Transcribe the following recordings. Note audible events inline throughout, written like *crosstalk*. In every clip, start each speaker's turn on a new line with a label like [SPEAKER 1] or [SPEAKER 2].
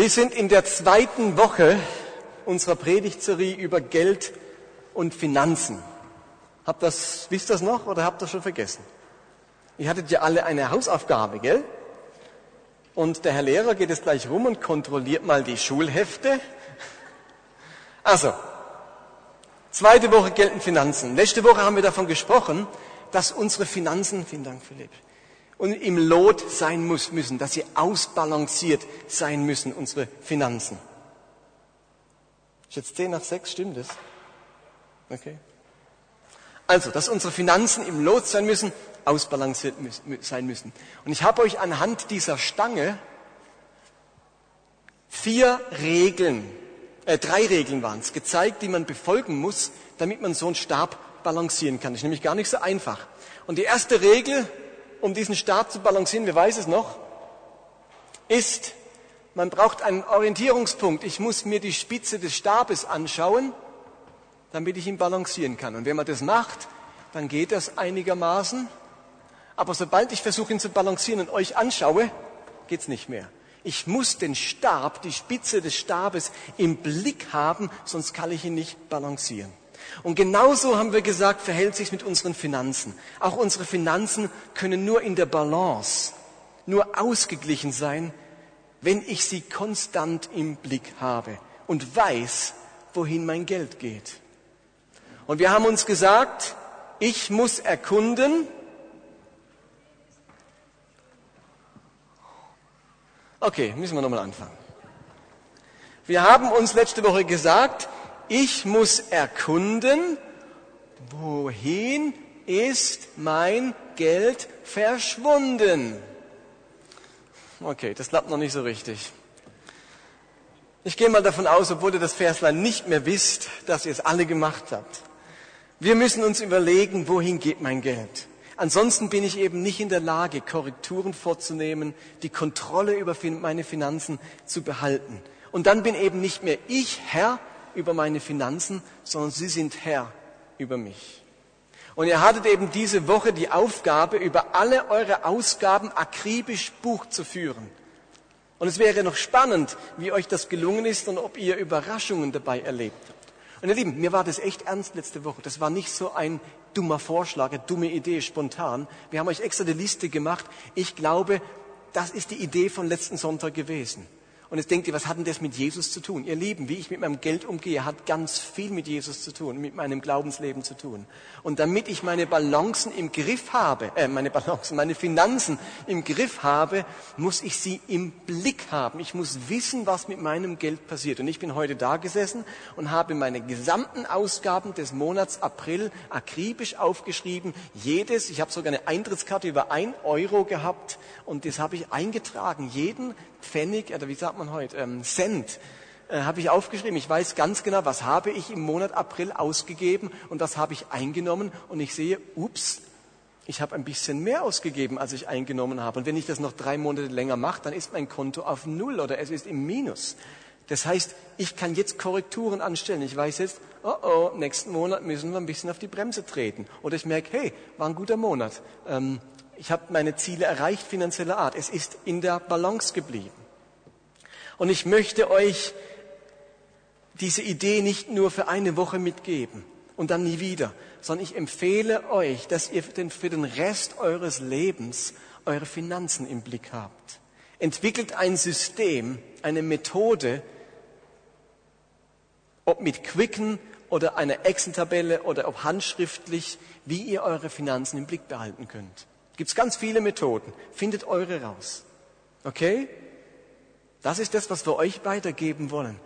[SPEAKER 1] Wir sind in der zweiten Woche unserer Predigtserie über Geld und Finanzen. Habt das, wisst ihr das noch oder habt ihr das schon vergessen? Ihr hattet ja alle eine Hausaufgabe, gell? Und der Herr Lehrer geht jetzt gleich rum und kontrolliert mal die Schulhefte. Also, zweite Woche Geld und Finanzen. Letzte Woche haben wir davon gesprochen, dass unsere Finanzen, vielen Dank Philipp, und im Lot sein muss, müssen, dass sie ausbalanciert sein müssen, unsere Finanzen. Ist jetzt 10 nach 6, stimmt das? Okay. Also, dass unsere Finanzen im Lot sein müssen, ausbalanciert sein müssen. Und ich habe euch anhand dieser Stange vier Regeln, äh, drei Regeln waren es, gezeigt, die man befolgen muss, damit man so einen Stab balancieren kann. Das ist nämlich gar nicht so einfach. Und die erste Regel um diesen Stab zu balancieren, wer weiß es noch, ist, man braucht einen Orientierungspunkt. Ich muss mir die Spitze des Stabes anschauen, damit ich ihn balancieren kann. Und wenn man das macht, dann geht das einigermaßen. Aber sobald ich versuche, ihn zu balancieren und euch anschaue, geht's nicht mehr. Ich muss den Stab, die Spitze des Stabes im Blick haben, sonst kann ich ihn nicht balancieren. Und genauso haben wir gesagt, verhält sich mit unseren Finanzen. Auch unsere Finanzen können nur in der Balance, nur ausgeglichen sein, wenn ich sie konstant im Blick habe und weiß, wohin mein Geld geht. Und wir haben uns gesagt, ich muss erkunden, Okay, müssen wir nochmal anfangen. Wir haben uns letzte Woche gesagt, ich muss erkunden, wohin ist mein Geld verschwunden? Okay, das klappt noch nicht so richtig. Ich gehe mal davon aus, obwohl ihr das Verslein nicht mehr wisst, dass ihr es alle gemacht habt. Wir müssen uns überlegen, wohin geht mein Geld? Ansonsten bin ich eben nicht in der Lage, Korrekturen vorzunehmen, die Kontrolle über meine Finanzen zu behalten. Und dann bin eben nicht mehr ich Herr über meine Finanzen, sondern Sie sind Herr über mich. Und ihr hattet eben diese Woche die Aufgabe, über alle eure Ausgaben akribisch Buch zu führen. Und es wäre noch spannend, wie euch das gelungen ist und ob ihr Überraschungen dabei erlebt habt. Und ihr Lieben, mir war das echt ernst letzte Woche. Das war nicht so ein dummer Vorschlag, eine dumme Idee, spontan. Wir haben euch extra eine Liste gemacht. Ich glaube, das ist die Idee von letzten Sonntag gewesen. Und jetzt denkt ihr, was hat denn das mit Jesus zu tun? Ihr Lieben, wie ich mit meinem Geld umgehe, hat ganz viel mit Jesus zu tun, mit meinem Glaubensleben zu tun. Und damit ich meine Balancen im Griff habe, äh, meine Balancen, meine Finanzen im Griff habe, muss ich sie im Blick haben. Ich muss wissen, was mit meinem Geld passiert. Und ich bin heute da gesessen und habe meine gesamten Ausgaben des Monats April akribisch aufgeschrieben. Jedes, ich habe sogar eine Eintrittskarte über ein Euro gehabt und das habe ich eingetragen. Jeden Pfennig, oder wie sagt man heute, ähm, Cent, äh, habe ich aufgeschrieben. Ich weiß ganz genau, was habe ich im Monat April ausgegeben und das habe ich eingenommen und ich sehe, ups, ich habe ein bisschen mehr ausgegeben, als ich eingenommen habe. Und wenn ich das noch drei Monate länger mache, dann ist mein Konto auf Null oder es ist im Minus. Das heißt, ich kann jetzt Korrekturen anstellen. Ich weiß jetzt, oh oh, nächsten Monat müssen wir ein bisschen auf die Bremse treten. Oder ich merke, hey, war ein guter Monat. Ähm, ich habe meine Ziele erreicht finanzieller Art. Es ist in der Balance geblieben. Und ich möchte euch diese Idee nicht nur für eine Woche mitgeben und dann nie wieder, sondern ich empfehle euch, dass ihr für den Rest eures Lebens eure Finanzen im Blick habt. Entwickelt ein System, eine Methode, ob mit Quicken oder einer Excel-Tabelle oder ob handschriftlich, wie ihr eure Finanzen im Blick behalten könnt. Gibt es ganz viele Methoden. Findet eure raus. Okay? Das ist das, was wir euch weitergeben wollen.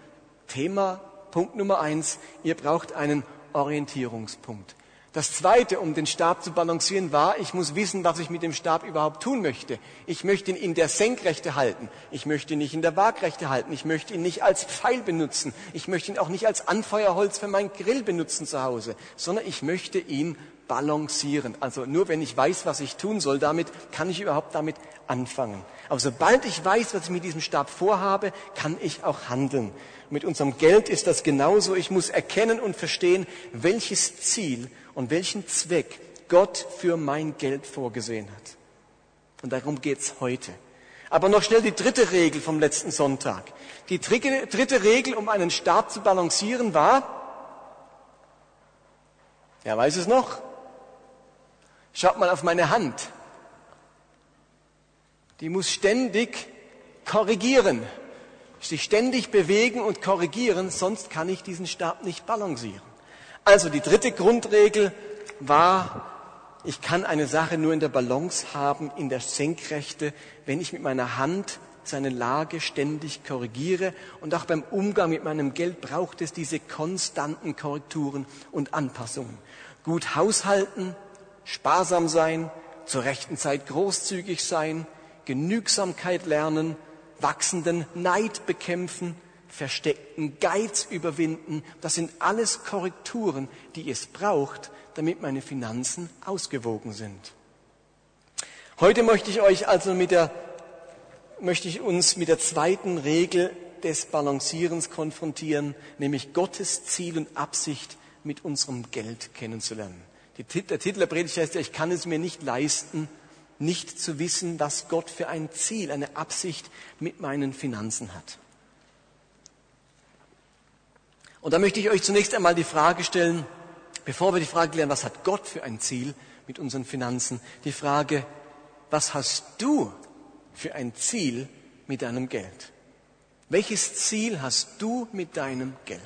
[SPEAKER 1] Thema, Punkt Nummer eins. Ihr braucht einen Orientierungspunkt. Das zweite, um den Stab zu balancieren, war, ich muss wissen, was ich mit dem Stab überhaupt tun möchte. Ich möchte ihn in der Senkrechte halten. Ich möchte ihn nicht in der Waagrechte halten. Ich möchte ihn nicht als Pfeil benutzen. Ich möchte ihn auch nicht als Anfeuerholz für meinen Grill benutzen zu Hause, sondern ich möchte ihn balancieren. Also nur wenn ich weiß, was ich tun soll, damit kann ich überhaupt damit anfangen. Aber sobald ich weiß, was ich mit diesem Stab vorhabe, kann ich auch handeln. Mit unserem Geld ist das genauso. Ich muss erkennen und verstehen, welches Ziel und welchen Zweck Gott für mein Geld vorgesehen hat. Und darum geht's heute. Aber noch schnell die dritte Regel vom letzten Sonntag. Die dritte, dritte Regel, um einen Stab zu balancieren, war, Wer weiß es noch? Schaut mal auf meine Hand. Die muss ständig korrigieren, sich ständig bewegen und korrigieren, sonst kann ich diesen Stab nicht balancieren. Also die dritte Grundregel war, ich kann eine Sache nur in der Balance haben, in der Senkrechte, wenn ich mit meiner Hand seine Lage ständig korrigiere. Und auch beim Umgang mit meinem Geld braucht es diese konstanten Korrekturen und Anpassungen gut haushalten, sparsam sein, zur rechten Zeit großzügig sein, Genügsamkeit lernen, wachsenden Neid bekämpfen, versteckten Geiz überwinden. Das sind alles Korrekturen, die es braucht, damit meine Finanzen ausgewogen sind. Heute möchte ich euch also mit der, möchte ich uns mit der zweiten Regel des Balancierens konfrontieren, nämlich Gottes Ziel und Absicht mit unserem Geld kennenzulernen. Der Titel der Predigt heißt ja, ich kann es mir nicht leisten, nicht zu wissen, was Gott für ein Ziel, eine Absicht mit meinen Finanzen hat. Und da möchte ich euch zunächst einmal die Frage stellen, bevor wir die Frage klären, was hat Gott für ein Ziel mit unseren Finanzen, die Frage, was hast du für ein Ziel mit deinem Geld? Welches Ziel hast du mit deinem Geld?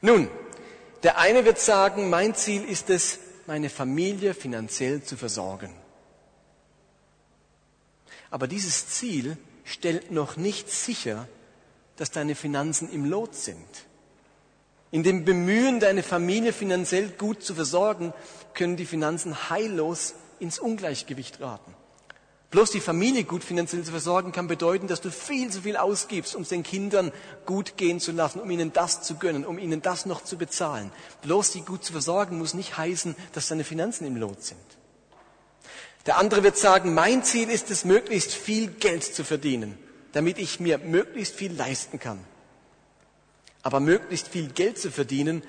[SPEAKER 1] Nun, der eine wird sagen, mein Ziel ist es, meine Familie finanziell zu versorgen. Aber dieses Ziel stellt noch nicht sicher, dass deine Finanzen im Lot sind. In dem Bemühen, deine Familie finanziell gut zu versorgen, können die Finanzen heillos ins Ungleichgewicht raten. Bloß die Familie gut finanziell zu versorgen kann bedeuten, dass du viel zu viel ausgibst, um es den Kindern gut gehen zu lassen, um ihnen das zu gönnen, um ihnen das noch zu bezahlen. Bloß sie gut zu versorgen muss nicht heißen, dass deine Finanzen im Lot sind. Der andere wird sagen, mein Ziel ist es, möglichst viel Geld zu verdienen, damit ich mir möglichst viel leisten kann. Aber möglichst viel Geld zu verdienen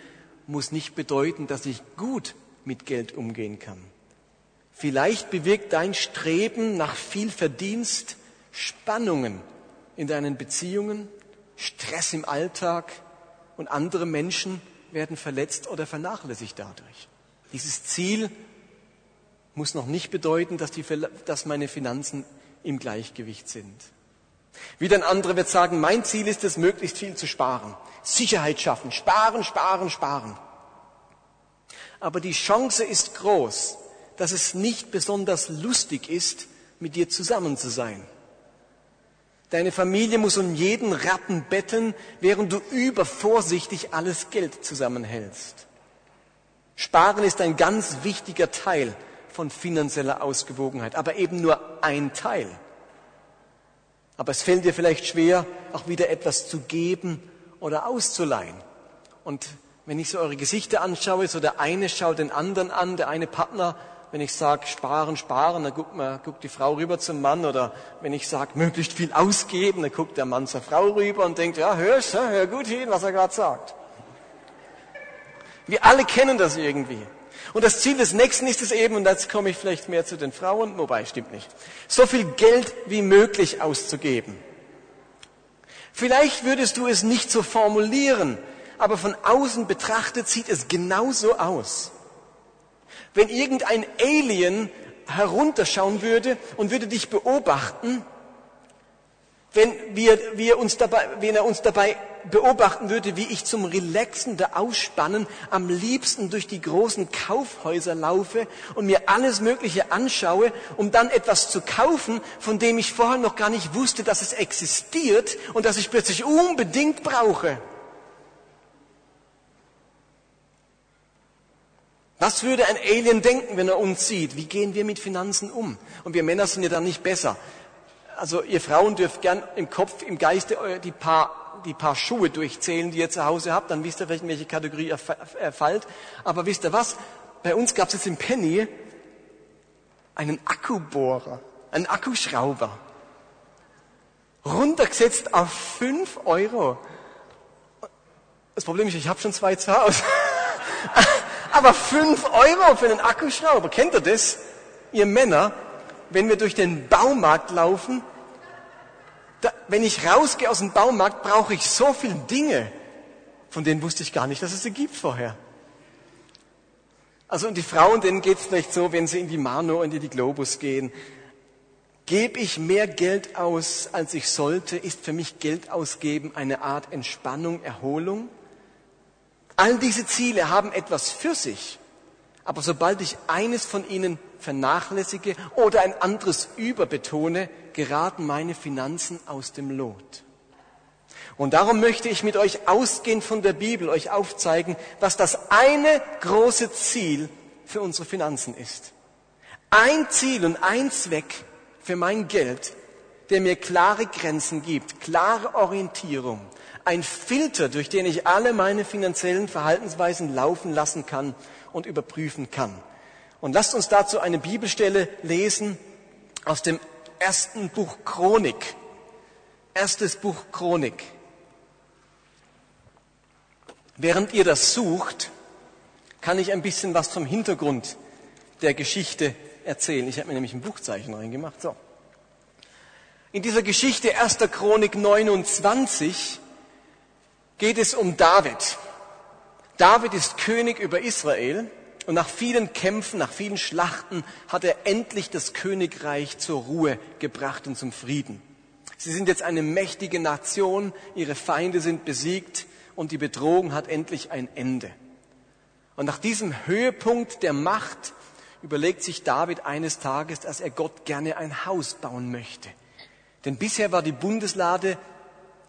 [SPEAKER 1] muss nicht bedeuten, dass ich gut mit Geld umgehen kann. Vielleicht bewirkt dein Streben nach viel Verdienst Spannungen in deinen Beziehungen, Stress im Alltag und andere Menschen werden verletzt oder vernachlässigt dadurch. Dieses Ziel muss noch nicht bedeuten, dass, die, dass meine Finanzen im Gleichgewicht sind. Wieder ein anderer wird sagen, mein Ziel ist es, möglichst viel zu sparen. Sicherheit schaffen, sparen, sparen, sparen. Aber die Chance ist groß, dass es nicht besonders lustig ist, mit dir zusammen zu sein. Deine Familie muss um jeden Rappen betteln, während du übervorsichtig alles Geld zusammenhältst. Sparen ist ein ganz wichtiger Teil von finanzieller Ausgewogenheit, aber eben nur ein Teil. Aber es fällt dir vielleicht schwer, auch wieder etwas zu geben oder auszuleihen. Und wenn ich so eure Gesichter anschaue, so der eine schaut den anderen an, der eine Partner wenn ich sage, sparen, sparen, dann guckt, man, guckt die Frau rüber zum Mann. Oder wenn ich sage, möglichst viel ausgeben, dann guckt der Mann zur Frau rüber und denkt, ja, hörst, hör gut hin, was er gerade sagt. Wir alle kennen das irgendwie. Und das Ziel des Nächsten ist es eben, und jetzt komme ich vielleicht mehr zu den Frauen, wobei stimmt nicht, so viel Geld wie möglich auszugeben. Vielleicht würdest du es nicht so formulieren, aber von außen betrachtet sieht es genauso aus wenn irgendein Alien herunterschauen würde und würde dich beobachten, wenn, wir, wir uns dabei, wenn er uns dabei beobachten würde, wie ich zum Relaxen der Ausspannen am liebsten durch die großen Kaufhäuser laufe und mir alles Mögliche anschaue, um dann etwas zu kaufen, von dem ich vorher noch gar nicht wusste, dass es existiert und dass ich plötzlich unbedingt brauche. Was würde ein Alien denken, wenn er uns sieht? Wie gehen wir mit Finanzen um? Und wir Männer sind ja dann nicht besser. Also ihr Frauen dürft gern im Kopf, im Geiste die paar, die paar Schuhe durchzählen, die ihr zu Hause habt. Dann wisst ihr in welche Kategorie ihr fallt. Aber wisst ihr was? Bei uns gab es jetzt im Penny einen Akkubohrer, einen Akkuschrauber. Runtergesetzt auf fünf Euro. Das Problem ist, ich habe schon zwei zu Hause. *laughs* Aber fünf Euro für einen Akkuschrauber, kennt ihr das? Ihr Männer, wenn wir durch den Baumarkt laufen, da, wenn ich rausgehe aus dem Baumarkt, brauche ich so viele Dinge, von denen wusste ich gar nicht, dass es sie gibt vorher. Also und die Frauen, denen geht es vielleicht so, wenn sie in die Mano und in die Globus gehen. Gebe ich mehr Geld aus, als ich sollte? Ist für mich Geld ausgeben eine Art Entspannung, Erholung? All diese Ziele haben etwas für sich. Aber sobald ich eines von ihnen vernachlässige oder ein anderes überbetone, geraten meine Finanzen aus dem Lot. Und darum möchte ich mit euch ausgehend von der Bibel euch aufzeigen, was das eine große Ziel für unsere Finanzen ist. Ein Ziel und ein Zweck für mein Geld, der mir klare Grenzen gibt, klare Orientierung, ein Filter, durch den ich alle meine finanziellen Verhaltensweisen laufen lassen kann und überprüfen kann. Und lasst uns dazu eine Bibelstelle lesen aus dem ersten Buch Chronik. Erstes Buch Chronik. Während ihr das sucht, kann ich ein bisschen was vom Hintergrund der Geschichte erzählen. Ich habe mir nämlich ein Buchzeichen reingemacht. So. In dieser Geschichte 1. Chronik 29 geht es um David. David ist König über Israel und nach vielen Kämpfen, nach vielen Schlachten hat er endlich das Königreich zur Ruhe gebracht und zum Frieden. Sie sind jetzt eine mächtige Nation, ihre Feinde sind besiegt und die Bedrohung hat endlich ein Ende. Und nach diesem Höhepunkt der Macht überlegt sich David eines Tages, dass er Gott gerne ein Haus bauen möchte. Denn bisher war die Bundeslade,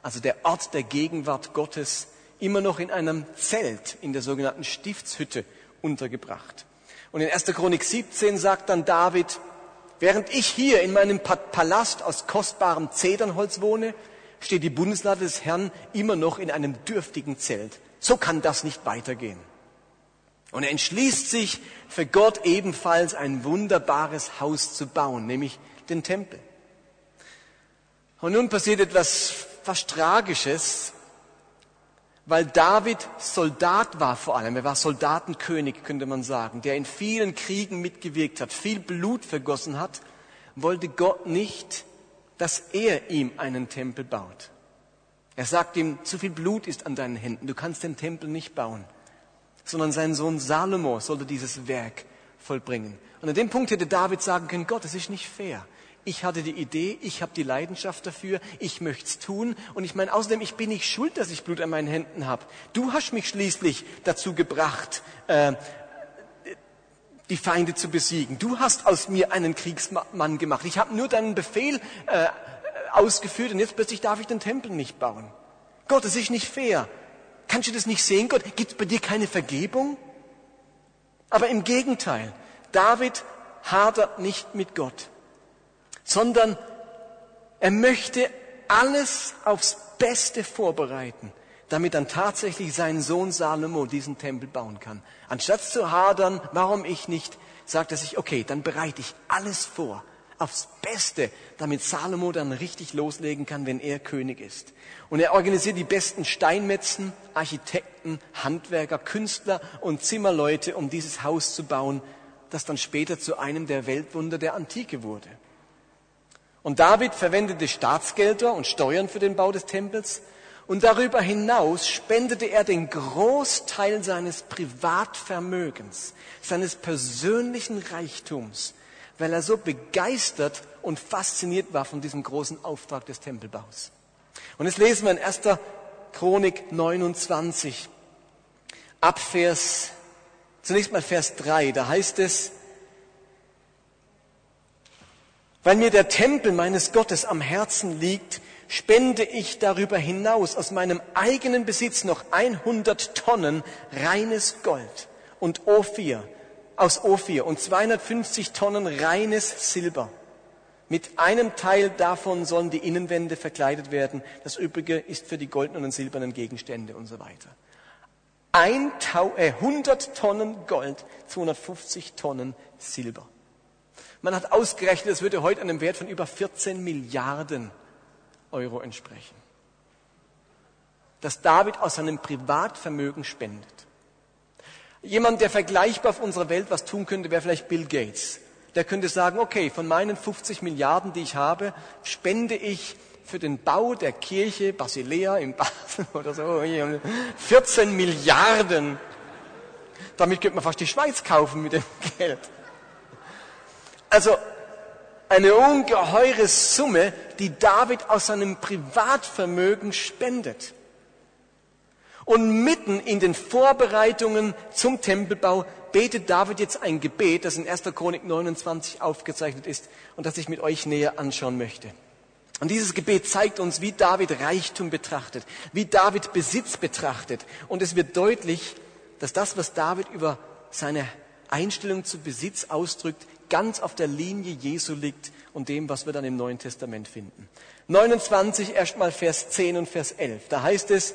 [SPEAKER 1] also der Ort der Gegenwart Gottes, immer noch in einem Zelt in der sogenannten Stiftshütte untergebracht. Und in 1. Chronik 17 sagt dann David, während ich hier in meinem Palast aus kostbarem Zedernholz wohne, steht die Bundeslade des Herrn immer noch in einem dürftigen Zelt. So kann das nicht weitergehen. Und er entschließt sich, für Gott ebenfalls ein wunderbares Haus zu bauen, nämlich den Tempel. Und nun passiert etwas fast Tragisches, weil David Soldat war vor allem. Er war Soldatenkönig, könnte man sagen, der in vielen Kriegen mitgewirkt hat, viel Blut vergossen hat, wollte Gott nicht, dass er ihm einen Tempel baut. Er sagt ihm, zu viel Blut ist an deinen Händen, du kannst den Tempel nicht bauen, sondern sein Sohn Salomo sollte dieses Werk vollbringen. Und an dem Punkt hätte David sagen können, Gott, das ist nicht fair. Ich hatte die Idee, ich habe die Leidenschaft dafür, ich möchte es tun. Und ich meine, außerdem, ich bin nicht schuld, dass ich Blut an meinen Händen habe. Du hast mich schließlich dazu gebracht, äh, die Feinde zu besiegen. Du hast aus mir einen Kriegsmann gemacht. Ich habe nur deinen Befehl äh, ausgeführt und jetzt plötzlich darf ich den Tempel nicht bauen. Gott, das ist nicht fair. Kannst du das nicht sehen, Gott? Gibt es bei dir keine Vergebung? Aber im Gegenteil, David hadert nicht mit Gott sondern er möchte alles aufs Beste vorbereiten, damit dann tatsächlich sein Sohn Salomo diesen Tempel bauen kann. Anstatt zu hadern, warum ich nicht, sagt er sich, okay, dann bereite ich alles vor, aufs Beste, damit Salomo dann richtig loslegen kann, wenn er König ist. Und er organisiert die besten Steinmetzen, Architekten, Handwerker, Künstler und Zimmerleute, um dieses Haus zu bauen, das dann später zu einem der Weltwunder der Antike wurde. Und David verwendete Staatsgelder und Steuern für den Bau des Tempels. Und darüber hinaus spendete er den Großteil seines Privatvermögens, seines persönlichen Reichtums, weil er so begeistert und fasziniert war von diesem großen Auftrag des Tempelbaus. Und jetzt lesen wir in 1. Chronik 29 ab Vers, zunächst mal Vers 3, da heißt es, weil mir der Tempel meines Gottes am Herzen liegt, spende ich darüber hinaus aus meinem eigenen Besitz noch 100 Tonnen reines Gold und Ophir, aus Ophir und 250 Tonnen reines Silber. Mit einem Teil davon sollen die Innenwände verkleidet werden. Das übrige ist für die goldenen und silbernen Gegenstände und so weiter. 100 äh, Tonnen Gold, 250 Tonnen Silber. Man hat ausgerechnet, es würde heute einem Wert von über 14 Milliarden Euro entsprechen. Dass David aus seinem Privatvermögen spendet. Jemand, der vergleichbar auf unserer Welt was tun könnte, wäre vielleicht Bill Gates. der könnte sagen, okay, von meinen 50 Milliarden, die ich habe, spende ich für den Bau der Kirche Basilea in Basel *laughs* oder so 14 Milliarden. Damit könnte man fast die Schweiz kaufen mit dem *laughs* Geld. Also eine ungeheure Summe, die David aus seinem Privatvermögen spendet. Und mitten in den Vorbereitungen zum Tempelbau betet David jetzt ein Gebet, das in 1. Chronik 29 aufgezeichnet ist und das ich mit euch näher anschauen möchte. Und dieses Gebet zeigt uns, wie David Reichtum betrachtet, wie David Besitz betrachtet. Und es wird deutlich, dass das, was David über seine Einstellung zu Besitz ausdrückt, ganz auf der Linie Jesu liegt und dem, was wir dann im Neuen Testament finden. 29 erstmal Vers 10 und Vers 11. Da heißt es,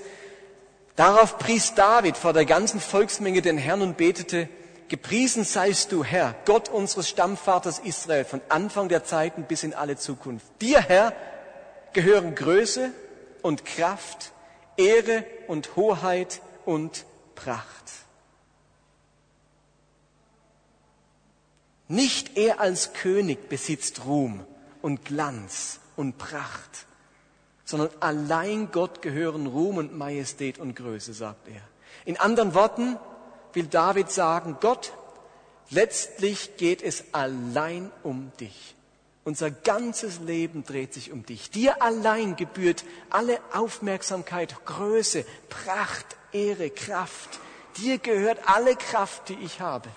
[SPEAKER 1] darauf pries David vor der ganzen Volksmenge den Herrn und betete, Gepriesen seist du, Herr, Gott unseres Stammvaters Israel, von Anfang der Zeiten bis in alle Zukunft. Dir, Herr, gehören Größe und Kraft, Ehre und Hoheit und Pracht. Nicht er als König besitzt Ruhm und Glanz und Pracht, sondern allein Gott gehören Ruhm und Majestät und Größe, sagt er. In anderen Worten, will David sagen, Gott, letztlich geht es allein um dich. Unser ganzes Leben dreht sich um dich. Dir allein gebührt alle Aufmerksamkeit, Größe, Pracht, Ehre, Kraft. Dir gehört alle Kraft, die ich habe.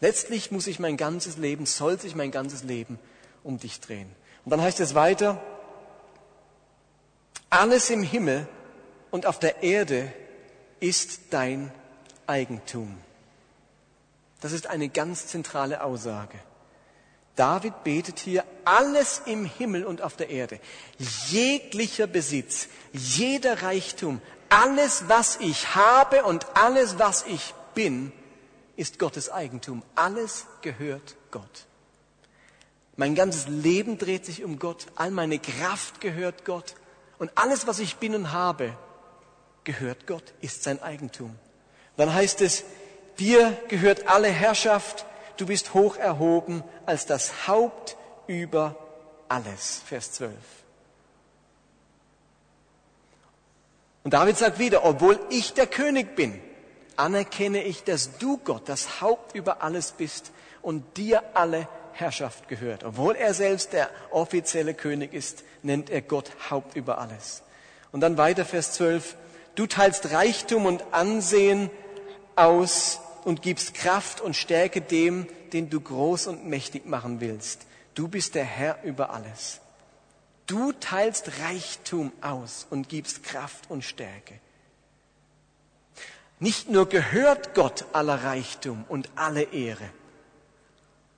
[SPEAKER 1] Letztlich muss sich mein ganzes Leben, soll sich mein ganzes Leben um dich drehen. Und dann heißt es weiter, alles im Himmel und auf der Erde ist dein Eigentum. Das ist eine ganz zentrale Aussage. David betet hier alles im Himmel und auf der Erde, jeglicher Besitz, jeder Reichtum, alles, was ich habe und alles, was ich bin, ist Gottes Eigentum. Alles gehört Gott. Mein ganzes Leben dreht sich um Gott, all meine Kraft gehört Gott und alles, was ich bin und habe, gehört Gott, ist sein Eigentum. Dann heißt es, dir gehört alle Herrschaft, du bist hoch erhoben als das Haupt über alles. Vers 12. Und David sagt wieder, obwohl ich der König bin, anerkenne ich, dass du Gott das Haupt über alles bist und dir alle Herrschaft gehört. Obwohl er selbst der offizielle König ist, nennt er Gott Haupt über alles. Und dann weiter Vers 12. Du teilst Reichtum und Ansehen aus und gibst Kraft und Stärke dem, den du groß und mächtig machen willst. Du bist der Herr über alles. Du teilst Reichtum aus und gibst Kraft und Stärke. Nicht nur gehört Gott aller Reichtum und alle Ehre,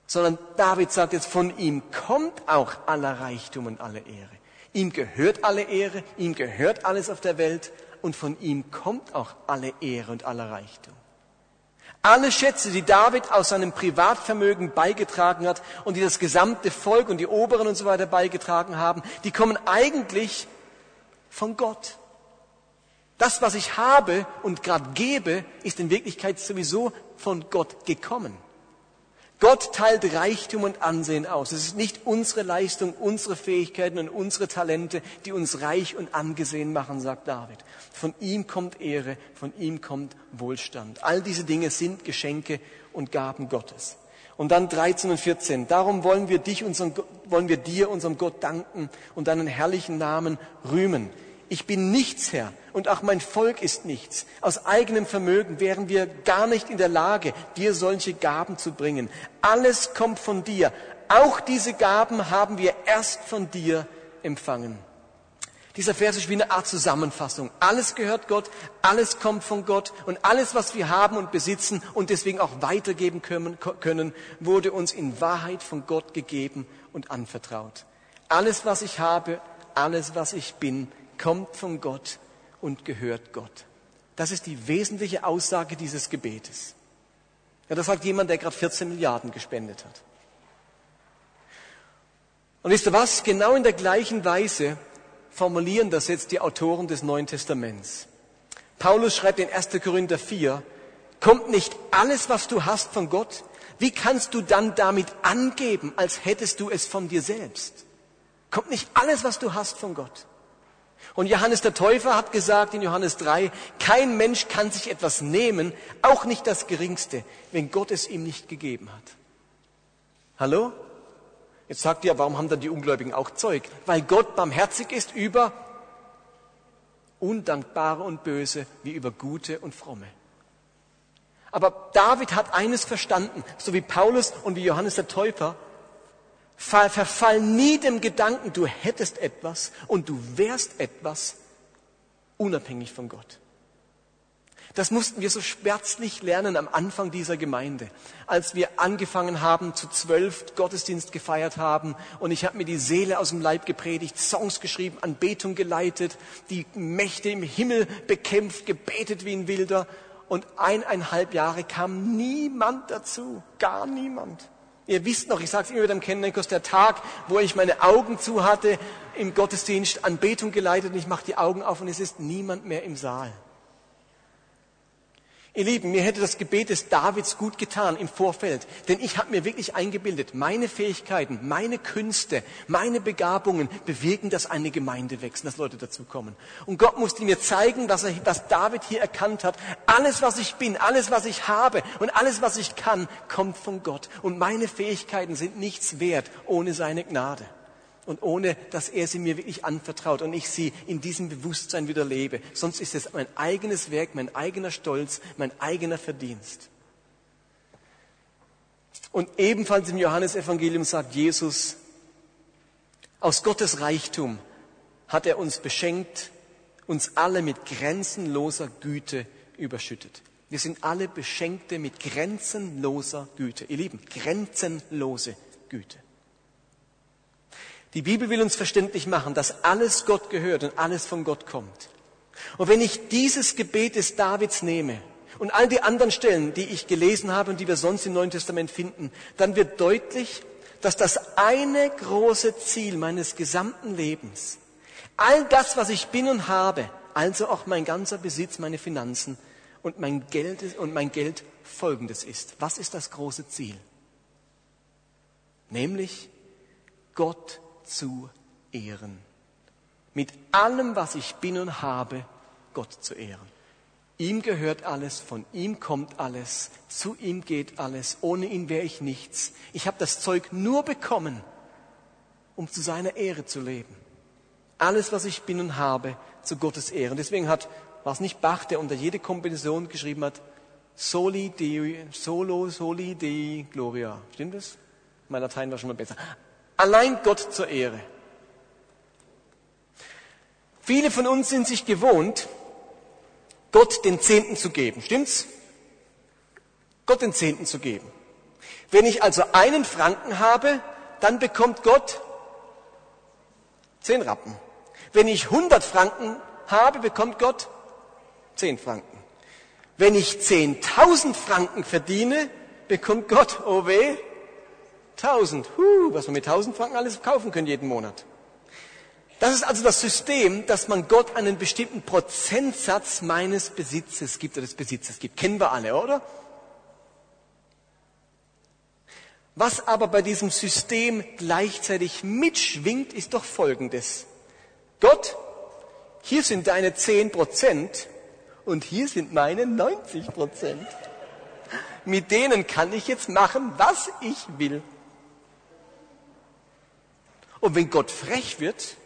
[SPEAKER 1] sondern David sagt jetzt, von ihm kommt auch aller Reichtum und alle Ehre. Ihm gehört alle Ehre, ihm gehört alles auf der Welt und von ihm kommt auch alle Ehre und aller Reichtum. Alle Schätze, die David aus seinem Privatvermögen beigetragen hat und die das gesamte Volk und die Oberen und so weiter beigetragen haben, die kommen eigentlich von Gott. Das, was ich habe und gerade gebe, ist in Wirklichkeit sowieso von Gott gekommen. Gott teilt Reichtum und Ansehen aus. Es ist nicht unsere Leistung, unsere Fähigkeiten und unsere Talente, die uns reich und angesehen machen, sagt David. Von ihm kommt Ehre, von ihm kommt Wohlstand. All diese Dinge sind Geschenke und Gaben Gottes. Und dann 13 und 14. Darum wollen wir dich, unseren, wollen wir dir, unserem Gott danken und deinen herrlichen Namen rühmen. Ich bin nichts, Herr, und auch mein Volk ist nichts. Aus eigenem Vermögen wären wir gar nicht in der Lage, dir solche Gaben zu bringen. Alles kommt von dir. Auch diese Gaben haben wir erst von dir empfangen. Dieser Vers ist wie eine Art Zusammenfassung. Alles gehört Gott, alles kommt von Gott und alles, was wir haben und besitzen und deswegen auch weitergeben können, wurde uns in Wahrheit von Gott gegeben und anvertraut. Alles, was ich habe, alles, was ich bin, kommt von Gott und gehört Gott. Das ist die wesentliche Aussage dieses Gebetes. Ja, das sagt jemand, der gerade 14 Milliarden gespendet hat. Und wisst ihr was? Genau in der gleichen Weise formulieren das jetzt die Autoren des Neuen Testaments. Paulus schreibt in 1. Korinther 4, kommt nicht alles, was du hast, von Gott? wie kannst du dann damit angeben, als hättest du es von dir selbst? Kommt nicht alles, was du hast, von Gott? Und Johannes der Täufer hat gesagt in Johannes 3, kein Mensch kann sich etwas nehmen, auch nicht das Geringste, wenn Gott es ihm nicht gegeben hat. Hallo? Jetzt sagt ihr, warum haben dann die Ungläubigen auch Zeug? Weil Gott barmherzig ist über Undankbare und Böse wie über Gute und Fromme. Aber David hat eines verstanden, so wie Paulus und wie Johannes der Täufer, verfall nie dem Gedanken, du hättest etwas und du wärst etwas unabhängig von Gott. Das mussten wir so schmerzlich lernen am Anfang dieser Gemeinde, als wir angefangen haben, zu zwölf Gottesdienst gefeiert haben und ich habe mir die Seele aus dem Leib gepredigt, Songs geschrieben, Anbetung geleitet, die Mächte im Himmel bekämpft, gebetet wie ein Wilder und eineinhalb Jahre kam niemand dazu, gar niemand. Ihr wisst noch, ich sage es immer wieder im Kennenkurs, der Tag, wo ich meine Augen zu hatte, im Gottesdienst Anbetung geleitet und ich mache die Augen auf und es ist niemand mehr im Saal. Ihr Lieben, mir hätte das Gebet des Davids gut getan im Vorfeld, denn ich habe mir wirklich eingebildet, meine Fähigkeiten, meine Künste, meine Begabungen bewirken, dass eine Gemeinde wächst, dass Leute dazukommen. Und Gott musste mir zeigen, was, er, was David hier erkannt hat. Alles, was ich bin, alles, was ich habe und alles, was ich kann, kommt von Gott. Und meine Fähigkeiten sind nichts wert ohne seine Gnade und ohne dass er sie mir wirklich anvertraut und ich sie in diesem Bewusstsein wieder lebe. Sonst ist es mein eigenes Werk, mein eigener Stolz, mein eigener Verdienst. Und ebenfalls im Johannesevangelium sagt Jesus, aus Gottes Reichtum hat er uns beschenkt, uns alle mit grenzenloser Güte überschüttet. Wir sind alle Beschenkte mit grenzenloser Güte. Ihr Lieben, grenzenlose Güte. Die Bibel will uns verständlich machen, dass alles Gott gehört und alles von Gott kommt. Und wenn ich dieses Gebet des Davids nehme und all die anderen Stellen, die ich gelesen habe und die wir sonst im Neuen Testament finden, dann wird deutlich, dass das eine große Ziel meines gesamten Lebens, all das, was ich bin und habe, also auch mein ganzer Besitz, meine Finanzen und mein Geld und mein Geld folgendes ist. Was ist das große Ziel? Nämlich Gott zu ehren. Mit allem, was ich bin und habe, Gott zu ehren. Ihm gehört alles, von ihm kommt alles, zu ihm geht alles, ohne ihn wäre ich nichts. Ich habe das Zeug nur bekommen, um zu seiner Ehre zu leben. Alles, was ich bin und habe, zu Gottes Ehre. Und deswegen hat, war es nicht Bach, der unter jede Komposition geschrieben hat, Soli Dei, Solo, Soli Dei Gloria. Stimmt das? Mein Latein war schon mal besser. Allein Gott zur Ehre. Viele von uns sind sich gewohnt, Gott den Zehnten zu geben. Stimmt's? Gott den Zehnten zu geben. Wenn ich also einen Franken habe, dann bekommt Gott zehn Rappen. Wenn ich hundert Franken habe, bekommt Gott zehn Franken. Wenn ich zehntausend Franken verdiene, bekommt Gott, oh weh, 1000. Huh, was man mit 1000 Franken alles kaufen können jeden Monat. Das ist also das System, dass man Gott einen bestimmten Prozentsatz meines Besitzes gibt oder des Besitzes gibt. Kennen wir alle, oder? Was aber bei diesem System gleichzeitig mitschwingt, ist doch Folgendes. Gott, hier sind deine 10 Prozent und hier sind meine 90 Prozent. Mit denen kann ich jetzt machen, was ich will. Und wenn Gott frech wird,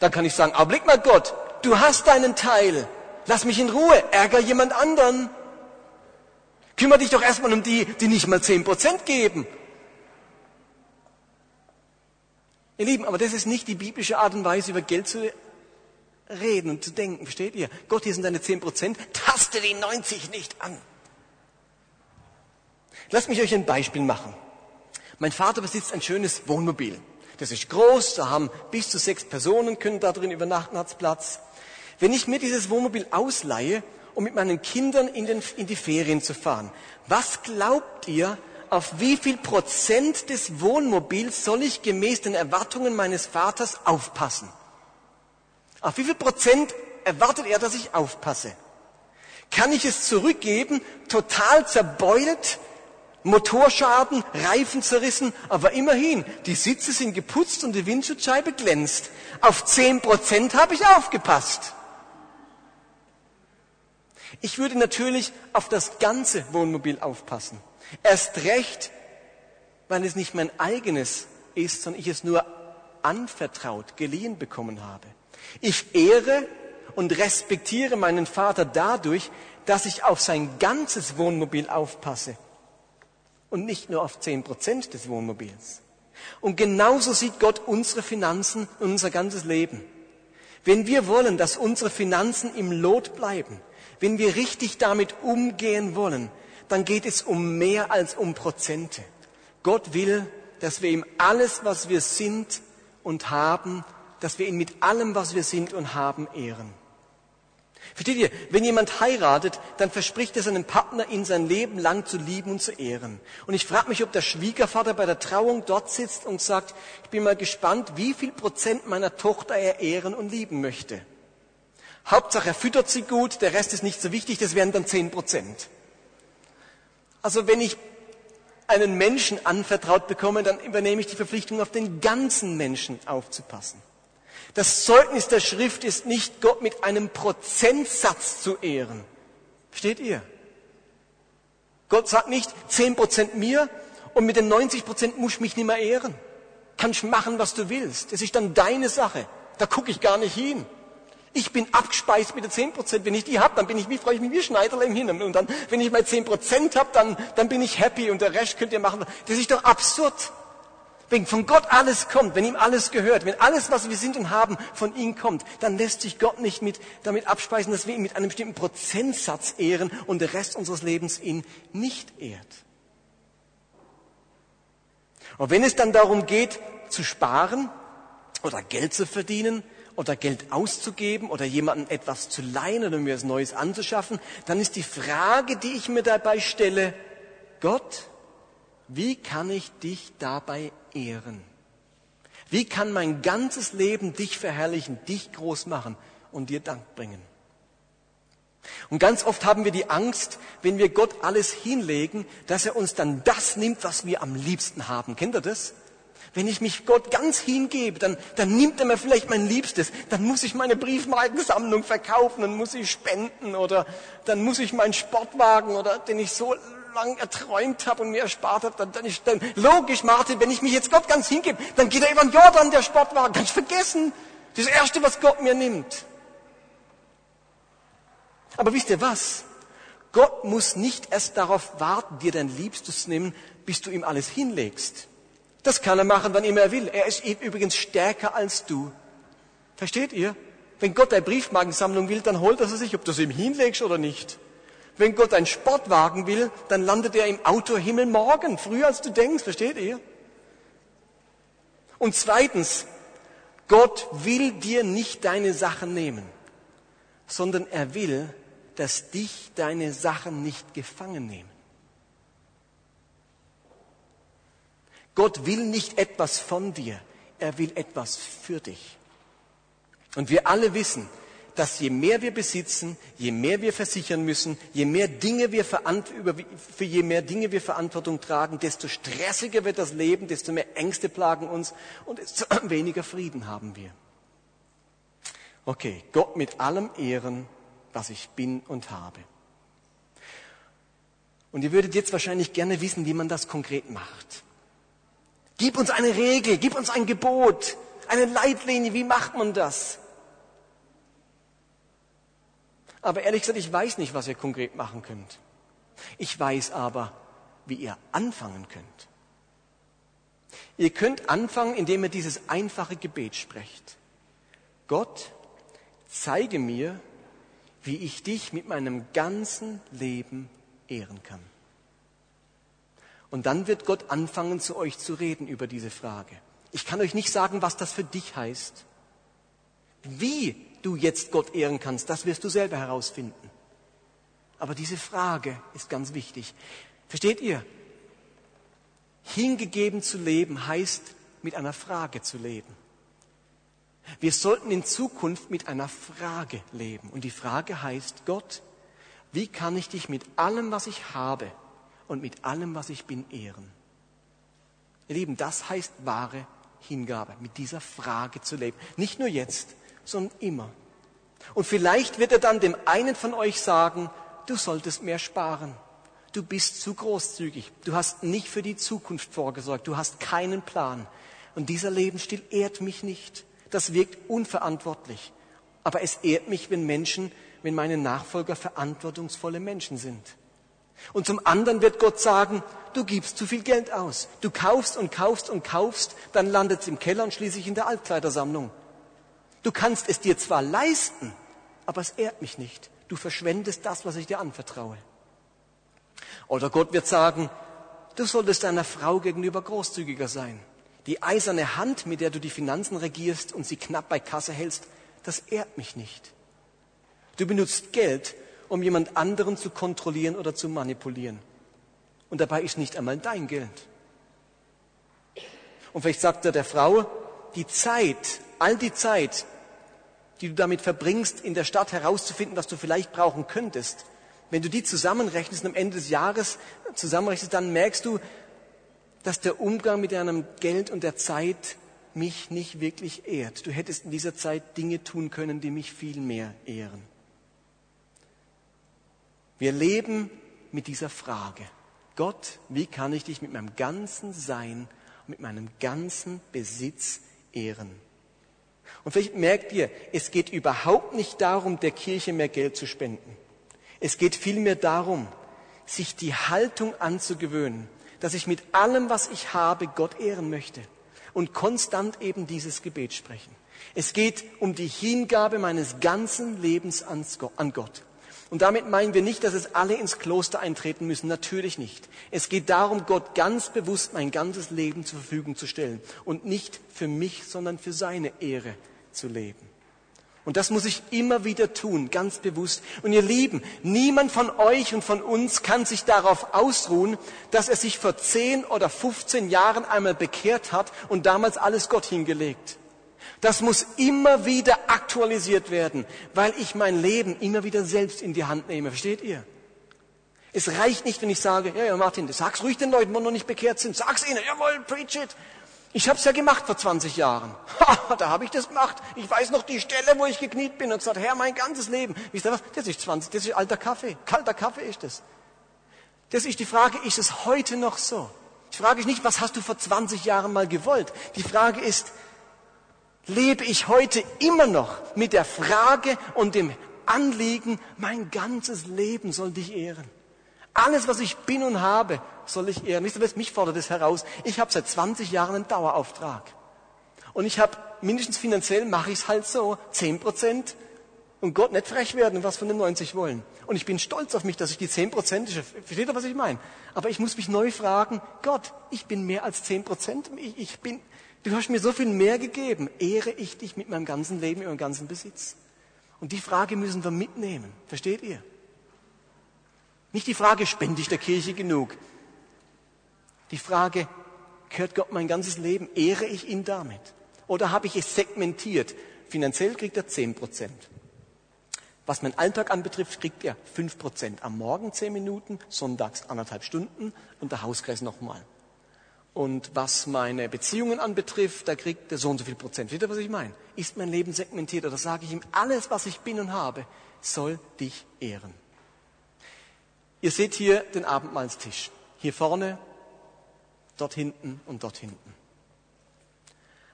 [SPEAKER 1] dann kann ich sagen, aber blick mal Gott, du hast deinen Teil. Lass mich in Ruhe, ärger jemand anderen. Kümmer dich doch erstmal um die, die nicht mal zehn Prozent geben. Ihr Lieben, aber das ist nicht die biblische Art und Weise, über Geld zu reden und zu denken. Versteht ihr? Gott, hier sind deine zehn Prozent. Taste die 90 nicht an. Lasst mich euch ein Beispiel machen. Mein Vater besitzt ein schönes Wohnmobil. Das ist groß, da haben bis zu sechs Personen können da drin übernachten, hat's Platz. Wenn ich mir dieses Wohnmobil ausleihe, um mit meinen Kindern in, den, in die Ferien zu fahren, was glaubt ihr, auf wie viel Prozent des Wohnmobils soll ich gemäß den Erwartungen meines Vaters aufpassen? Auf wie viel Prozent erwartet er, dass ich aufpasse? Kann ich es zurückgeben, total zerbeult, Motorschaden, Reifen zerrissen, aber immerhin, die Sitze sind geputzt und die Windschutzscheibe glänzt. Auf zehn Prozent habe ich aufgepasst. Ich würde natürlich auf das ganze Wohnmobil aufpassen. Erst recht, weil es nicht mein eigenes ist, sondern ich es nur anvertraut, geliehen bekommen habe. Ich ehre und respektiere meinen Vater dadurch, dass ich auf sein ganzes Wohnmobil aufpasse und nicht nur auf zehn Prozent des Wohnmobils. Und genauso sieht Gott unsere Finanzen und unser ganzes Leben. Wenn wir wollen, dass unsere Finanzen im Lot bleiben, wenn wir richtig damit umgehen wollen, dann geht es um mehr als um Prozente. Gott will, dass wir ihm alles, was wir sind und haben, dass wir ihn mit allem, was wir sind und haben, ehren. Versteht ihr, wenn jemand heiratet, dann verspricht er seinem Partner, ihn sein Leben lang zu lieben und zu ehren. Und ich frage mich, ob der Schwiegervater bei der Trauung dort sitzt und sagt, ich bin mal gespannt, wie viel Prozent meiner Tochter er ehren und lieben möchte. Hauptsache, er füttert sie gut, der Rest ist nicht so wichtig, das wären dann zehn Prozent. Also wenn ich einen Menschen anvertraut bekomme, dann übernehme ich die Verpflichtung, auf den ganzen Menschen aufzupassen. Das Zeugnis der Schrift ist nicht, Gott mit einem Prozentsatz zu ehren. Versteht ihr? Gott sagt nicht, 10% mir und mit den 90% muss ich mich nicht mehr ehren. Kannst machen, was du willst. Es ist dann deine Sache. Da gucke ich gar nicht hin. Ich bin abgespeist mit den 10%. Wenn ich die habe, dann bin ich, wie freue ich mich wie Schneiderlein hin. Und dann, wenn ich mal 10% habe, dann, dann bin ich happy und der Rest könnt ihr machen. Das ist doch absurd. Wenn von Gott alles kommt, wenn ihm alles gehört, wenn alles, was wir sind und haben, von ihm kommt, dann lässt sich Gott nicht mit, damit abspeisen, dass wir ihn mit einem bestimmten Prozentsatz ehren und der Rest unseres Lebens ihn nicht ehrt. Und wenn es dann darum geht, zu sparen oder Geld zu verdienen oder Geld auszugeben oder jemandem etwas zu leihen oder mir etwas Neues anzuschaffen, dann ist die Frage, die ich mir dabei stelle, Gott, wie kann ich dich dabei ehren? Wie kann mein ganzes Leben dich verherrlichen, dich groß machen und dir Dank bringen? Und ganz oft haben wir die Angst, wenn wir Gott alles hinlegen, dass er uns dann das nimmt, was wir am liebsten haben. Kennt ihr das? Wenn ich mich Gott ganz hingebe, dann, dann nimmt er mir vielleicht mein Liebstes. Dann muss ich meine Briefmarkensammlung verkaufen, dann muss ich spenden oder dann muss ich meinen Sportwagen oder den ich so lang erträumt habe und mir erspart habe, dann, dann ist dann logisch, Martin, wenn ich mich jetzt Gott ganz hingebe, dann geht er über den Jordan, der Sportwagen. Kannst vergessen. Das Erste, was Gott mir nimmt. Aber wisst ihr was? Gott muss nicht erst darauf warten, dir dein Liebstes zu nehmen, bis du ihm alles hinlegst. Das kann er machen, wann immer er will. Er ist übrigens stärker als du. Versteht ihr? Wenn Gott eine Briefmarkensammlung will, dann holt er sie sich, ob du sie ihm hinlegst oder nicht. Wenn Gott einen Sportwagen will, dann landet er im Autohimmel morgen, früher als du denkst, versteht ihr? Und zweitens, Gott will dir nicht deine Sachen nehmen, sondern er will, dass dich deine Sachen nicht gefangen nehmen. Gott will nicht etwas von dir, er will etwas für dich. Und wir alle wissen, dass je mehr wir besitzen, je mehr wir versichern müssen, je mehr Dinge wir für je mehr Dinge wir Verantwortung tragen, desto stressiger wird das Leben, desto mehr Ängste plagen uns und desto *clears throat* weniger Frieden haben wir. Okay, Gott mit allem ehren, was ich bin und habe. Und ihr würdet jetzt wahrscheinlich gerne wissen, wie man das konkret macht. Gib uns eine Regel, gib uns ein Gebot, eine Leitlinie, wie macht man das? Aber ehrlich gesagt, ich weiß nicht, was ihr konkret machen könnt. Ich weiß aber, wie ihr anfangen könnt. Ihr könnt anfangen, indem ihr dieses einfache Gebet sprecht. Gott, zeige mir, wie ich dich mit meinem ganzen Leben ehren kann. Und dann wird Gott anfangen, zu euch zu reden über diese Frage. Ich kann euch nicht sagen, was das für dich heißt. Wie du jetzt Gott ehren kannst, das wirst du selber herausfinden. Aber diese Frage ist ganz wichtig. Versteht ihr? Hingegeben zu leben heißt, mit einer Frage zu leben. Wir sollten in Zukunft mit einer Frage leben. Und die Frage heißt, Gott, wie kann ich dich mit allem, was ich habe und mit allem, was ich bin, ehren. Ihr Lieben, das heißt wahre Hingabe, mit dieser Frage zu leben. Nicht nur jetzt, sondern immer. Und vielleicht wird er dann dem einen von euch sagen, du solltest mehr sparen. Du bist zu großzügig. Du hast nicht für die Zukunft vorgesorgt. Du hast keinen Plan. Und dieser Lebensstil ehrt mich nicht. Das wirkt unverantwortlich. Aber es ehrt mich, wenn Menschen, wenn meine Nachfolger verantwortungsvolle Menschen sind. Und zum anderen wird Gott sagen, du gibst zu viel Geld aus. Du kaufst und kaufst und kaufst, dann landet es im Keller und schließlich in der Altkleidersammlung. Du kannst es dir zwar leisten, aber es ehrt mich nicht. Du verschwendest das, was ich dir anvertraue. Oder Gott wird sagen, du solltest deiner Frau gegenüber großzügiger sein. Die eiserne Hand, mit der du die Finanzen regierst und sie knapp bei Kasse hältst, das ehrt mich nicht. Du benutzt Geld, um jemand anderen zu kontrollieren oder zu manipulieren. Und dabei ist nicht einmal dein Geld. Und vielleicht sagt er der Frau, die Zeit, all die Zeit, die du damit verbringst, in der Stadt herauszufinden, was du vielleicht brauchen könntest, wenn du die zusammenrechnest und am Ende des Jahres zusammenrechnest, dann merkst du, dass der Umgang mit deinem Geld und der Zeit mich nicht wirklich ehrt. Du hättest in dieser Zeit Dinge tun können, die mich viel mehr ehren. Wir leben mit dieser Frage. Gott, wie kann ich dich mit meinem ganzen Sein, mit meinem ganzen Besitz ehren? Und vielleicht merkt ihr, es geht überhaupt nicht darum, der Kirche mehr Geld zu spenden. Es geht vielmehr darum, sich die Haltung anzugewöhnen, dass ich mit allem, was ich habe, Gott ehren möchte und konstant eben dieses Gebet sprechen. Es geht um die Hingabe meines ganzen Lebens an Gott. Und damit meinen wir nicht, dass es alle ins Kloster eintreten müssen. Natürlich nicht. Es geht darum, Gott ganz bewusst mein ganzes Leben zur Verfügung zu stellen und nicht für mich, sondern für seine Ehre zu leben. Und das muss ich immer wieder tun, ganz bewusst. Und ihr Lieben, niemand von euch und von uns kann sich darauf ausruhen, dass er sich vor 10 oder 15 Jahren einmal bekehrt hat und damals alles Gott hingelegt. Das muss immer wieder aktualisiert werden, weil ich mein Leben immer wieder selbst in die Hand nehme. Versteht ihr? Es reicht nicht, wenn ich sage, ja, ja, Martin, sag's ruhig den Leuten, die noch nicht bekehrt sind. Sag's ihnen, jawohl, preach it. Ich hab's ja gemacht vor 20 Jahren. *laughs* Ha, da habe ich das gemacht. Ich weiß noch die Stelle, wo ich gekniet bin und gesagt, Herr, mein ganzes Leben. Wisst ihr was? Das ist 20, das ist alter Kaffee. Kalter Kaffee ist das. Das ist die Frage, ist es heute noch so? Die Frage ist nicht, was hast du vor 20 Jahren mal gewollt? Die Frage ist, lebe ich heute immer noch mit der Frage und dem Anliegen, mein ganzes Leben soll dich ehren. Alles, was ich bin und habe, soll ich ehren. Wisst ihr was? Mich fordert es heraus. Ich habe seit 20 Jahren einen Dauerauftrag. Und ich habe, mindestens finanziell mache ich es halt so, 10 Prozent und Gott nicht frech werden was von den 90 wollen. Und ich bin stolz auf mich, dass ich die 10 Prozent, versteht ihr, was ich meine? Aber ich muss mich neu fragen, Gott, ich bin mehr als 10 Prozent. Ich, ich bin, Du hast mir so viel mehr gegeben. Ehre ich dich mit meinem ganzen Leben, mit meinem ganzen Besitz? Und die Frage müssen wir mitnehmen. Versteht ihr? Nicht die Frage, spende ich der Kirche genug? Die Frage, gehört Gott mein ganzes Leben? Ehre ich ihn damit? Oder habe ich es segmentiert? Finanziell kriegt er 10 Prozent. Was mein Alltag anbetrifft, kriegt er 5 Prozent. Am Morgen 10 Minuten, sonntags anderthalb Stunden und der Hauskreis nochmal. Und was meine Beziehungen anbetrifft, da kriegt er so und so viel Prozent. Wisst ihr, was ich meine? Ist mein Leben segmentiert oder sage ich ihm, alles, was ich bin und habe, soll dich ehren. Ihr seht hier den Abendmahlstisch. Hier vorne, dort hinten und dort hinten.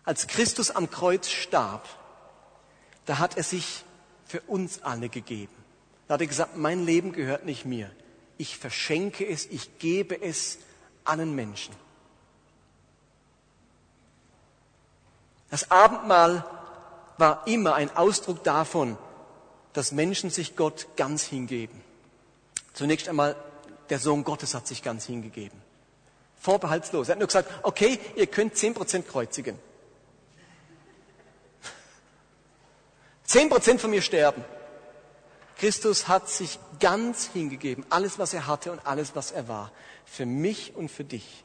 [SPEAKER 1] Als Christus am Kreuz starb, da hat er sich für uns alle gegeben. Da hat er gesagt, mein Leben gehört nicht mir. Ich verschenke es, ich gebe es allen Menschen. Das Abendmahl war immer ein Ausdruck davon, dass Menschen sich Gott ganz hingeben. Zunächst einmal, der Sohn Gottes hat sich ganz hingegeben. Vorbehaltslos. Er hat nur gesagt, okay, ihr könnt zehn Prozent kreuzigen. Zehn Prozent von mir sterben. Christus hat sich ganz hingegeben. Alles, was er hatte und alles, was er war. Für mich und für dich.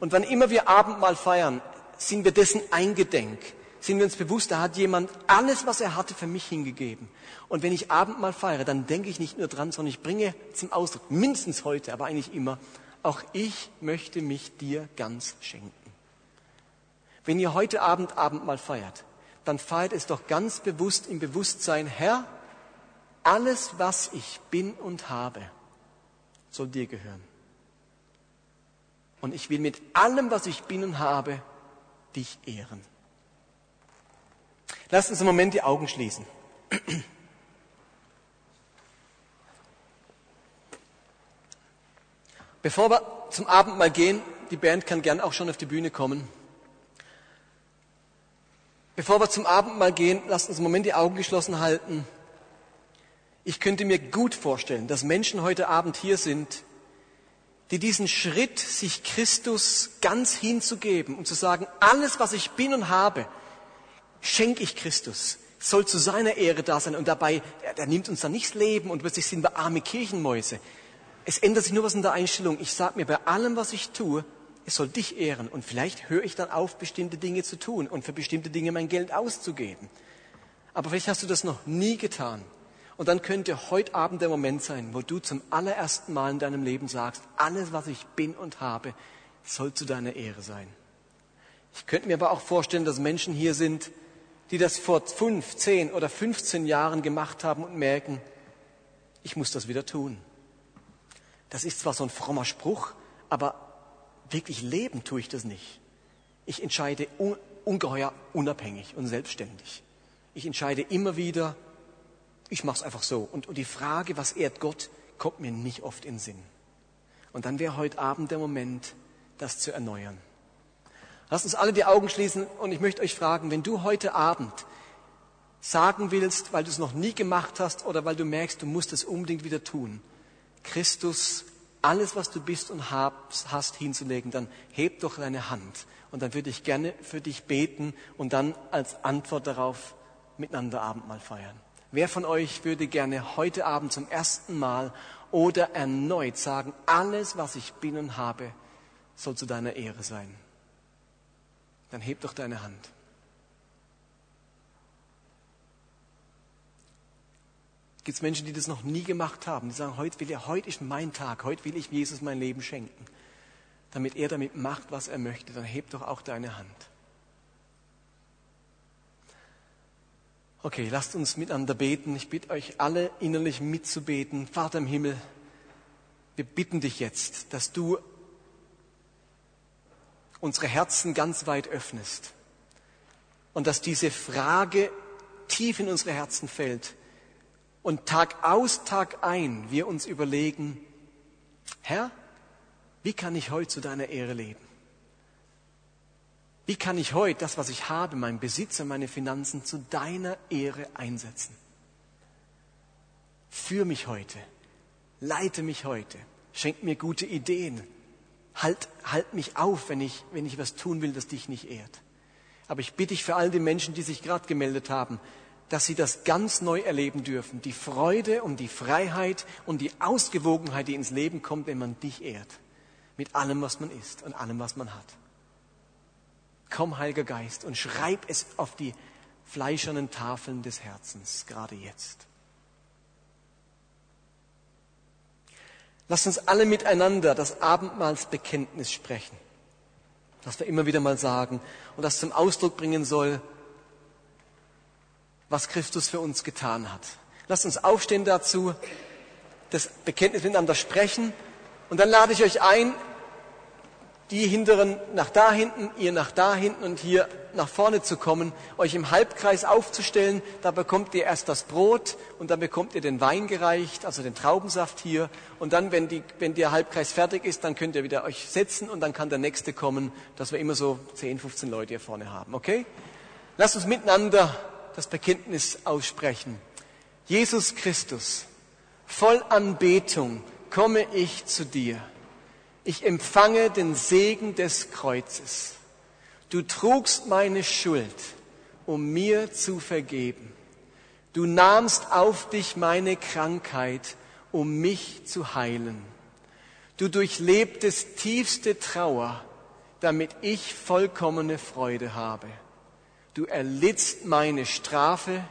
[SPEAKER 1] Und wann immer wir Abendmahl feiern, sind wir dessen eingedenk, sind wir uns bewusst, da hat jemand alles, was er hatte, für mich hingegeben. Und wenn ich Abendmahl feiere, dann denke ich nicht nur dran, sondern ich bringe zum Ausdruck, mindestens heute, aber eigentlich immer, auch ich möchte mich dir ganz schenken. Wenn ihr heute Abend Abendmahl feiert, dann feiert es doch ganz bewusst im Bewusstsein, Herr, alles, was ich bin und habe, soll dir gehören. Und ich will mit allem, was ich bin und habe, dich ehren. Lasst uns einen Moment die Augen schließen. *clears throat* Bevor wir zum Abendmahl gehen, die Band kann gern auch schon auf die Bühne kommen. Bevor wir zum Abendmahl gehen, lasst uns einen Moment die Augen geschlossen halten. Ich könnte mir gut vorstellen, dass Menschen heute Abend hier sind, die diesen Schritt, sich Christus ganz hinzugeben und zu sagen, alles, was ich bin und habe, schenke ich Christus, soll zu seiner Ehre da sein. Und dabei, er, er nimmt uns dann nicht das Leben und plötzlich sind wir arme Kirchenmäuse. Es ändert sich nur was in der Einstellung. Ich sage mir bei allem, was ich tue, es soll dich ehren. Und vielleicht höre ich dann auf, bestimmte Dinge zu tun und für bestimmte Dinge mein Geld auszugeben. Aber vielleicht hast du das noch nie getan. Und dann könnte heute Abend der Moment sein, wo du zum allerersten Mal in deinem Leben sagst, alles, was ich bin und habe, soll zu deiner Ehre sein. Ich könnte mir aber auch vorstellen, dass Menschen hier sind, die das vor fünf, zehn oder 15 Jahren gemacht haben und merken, ich muss das wieder tun. Das ist zwar so ein frommer Spruch, aber wirklich leben tue ich das nicht. Ich entscheide ungeheuer unabhängig und selbstständig. Ich entscheide immer wieder, ich mache es einfach so. Und, und die Frage, was ehrt Gott, kommt mir nicht oft in den Sinn. Und dann wäre heute Abend der Moment, das zu erneuern. Lasst uns alle die Augen schließen und ich möchte euch fragen, wenn du heute Abend sagen willst, weil du es noch nie gemacht hast oder weil du merkst, du musst es unbedingt wieder tun, Christus alles, was du bist und hast, hinzulegen, dann heb doch deine Hand und dann würde ich gerne für dich beten und dann als Antwort darauf miteinander Abendmahl feiern. Wer von euch würde gerne heute Abend zum ersten Mal oder erneut sagen, alles, was ich bin und habe, soll zu deiner Ehre sein? Dann heb doch deine Hand. Gibt es Menschen, die das noch nie gemacht haben, die sagen, heute, will er, heute ist mein Tag, heute will ich Jesus mein Leben schenken, damit er damit macht, was er möchte, dann heb doch auch deine Hand. Okay, lasst uns miteinander beten. Ich bitte euch alle innerlich mitzubeten. Vater im Himmel, wir bitten dich jetzt, dass du unsere Herzen ganz weit öffnest und dass diese Frage tief in unsere Herzen fällt und Tag aus, Tag ein wir uns überlegen, Herr, wie kann ich heute zu deiner Ehre leben? Wie kann ich heute das, was ich habe, mein Besitz und meine Finanzen zu deiner Ehre einsetzen? Führ mich heute, leite mich heute, schenk mir gute Ideen, halt, halt mich auf, wenn ich, wenn ich was tun will, das dich nicht ehrt. Aber ich bitte dich für all die Menschen, die sich gerade gemeldet haben, dass sie das ganz neu erleben dürfen. Die Freude und die Freiheit und die Ausgewogenheit, die ins Leben kommt, wenn man dich ehrt. Mit allem, was man ist und allem, was man hat. Komm, Heiliger Geist, und schreib es auf die fleischernen Tafeln des Herzens, gerade jetzt. Lass uns alle miteinander das Abendmahlsbekenntnis sprechen, das wir immer wieder mal sagen und das zum Ausdruck bringen soll, was Christus für uns getan hat. Lasst uns aufstehen dazu, das Bekenntnis miteinander sprechen und dann lade ich euch ein, die hinteren nach da hinten, ihr nach da hinten und hier nach vorne zu kommen, euch im Halbkreis aufzustellen. Da bekommt ihr erst das Brot und dann bekommt ihr den Wein gereicht, also den Traubensaft hier. Und dann, wenn, die, wenn der Halbkreis fertig ist, dann könnt ihr wieder euch setzen und dann kann der nächste kommen, dass wir immer so 10, 15 Leute hier vorne haben. Okay? Lasst uns miteinander das Bekenntnis aussprechen. Jesus Christus, voll Anbetung komme ich zu dir ich empfange den Segen des Kreuzes. Du trugst meine Schuld, um mir zu vergeben. Du nahmst auf dich meine Krankheit, um mich zu heilen. Du durchlebtest tiefste Trauer, damit ich vollkommene Freude habe. du erlittst meine Strafe,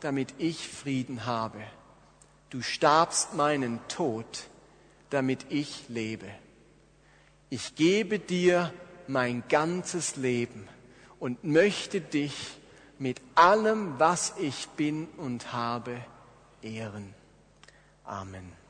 [SPEAKER 1] damit ich Frieden habe. Du starbst meinen Tod, damit ich lebe. Ich gebe dir mein ganzes Leben und möchte dich mit allem, was ich bin und habe, ehren. Amen.